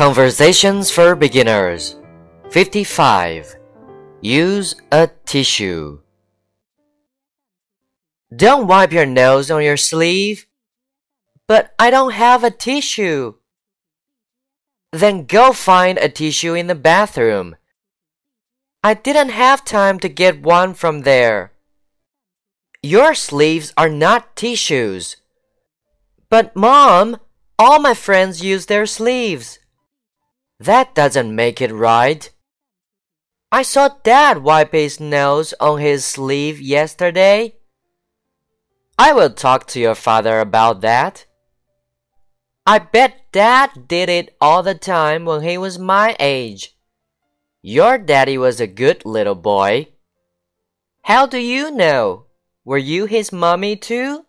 Conversations for Beginners 55. Use a tissue. Don't wipe your nose on your sleeve. But I don't have a tissue. Then go find a tissue in the bathroom. I didn't have time to get one from there. Your sleeves are not tissues. But, Mom, all my friends use their sleeves. That doesn't make it right. I saw Dad wipe his nose on his sleeve yesterday. I will talk to your father about that. I bet Dad did it all the time when he was my age. Your daddy was a good little boy. How do you know? Were you his mummy too?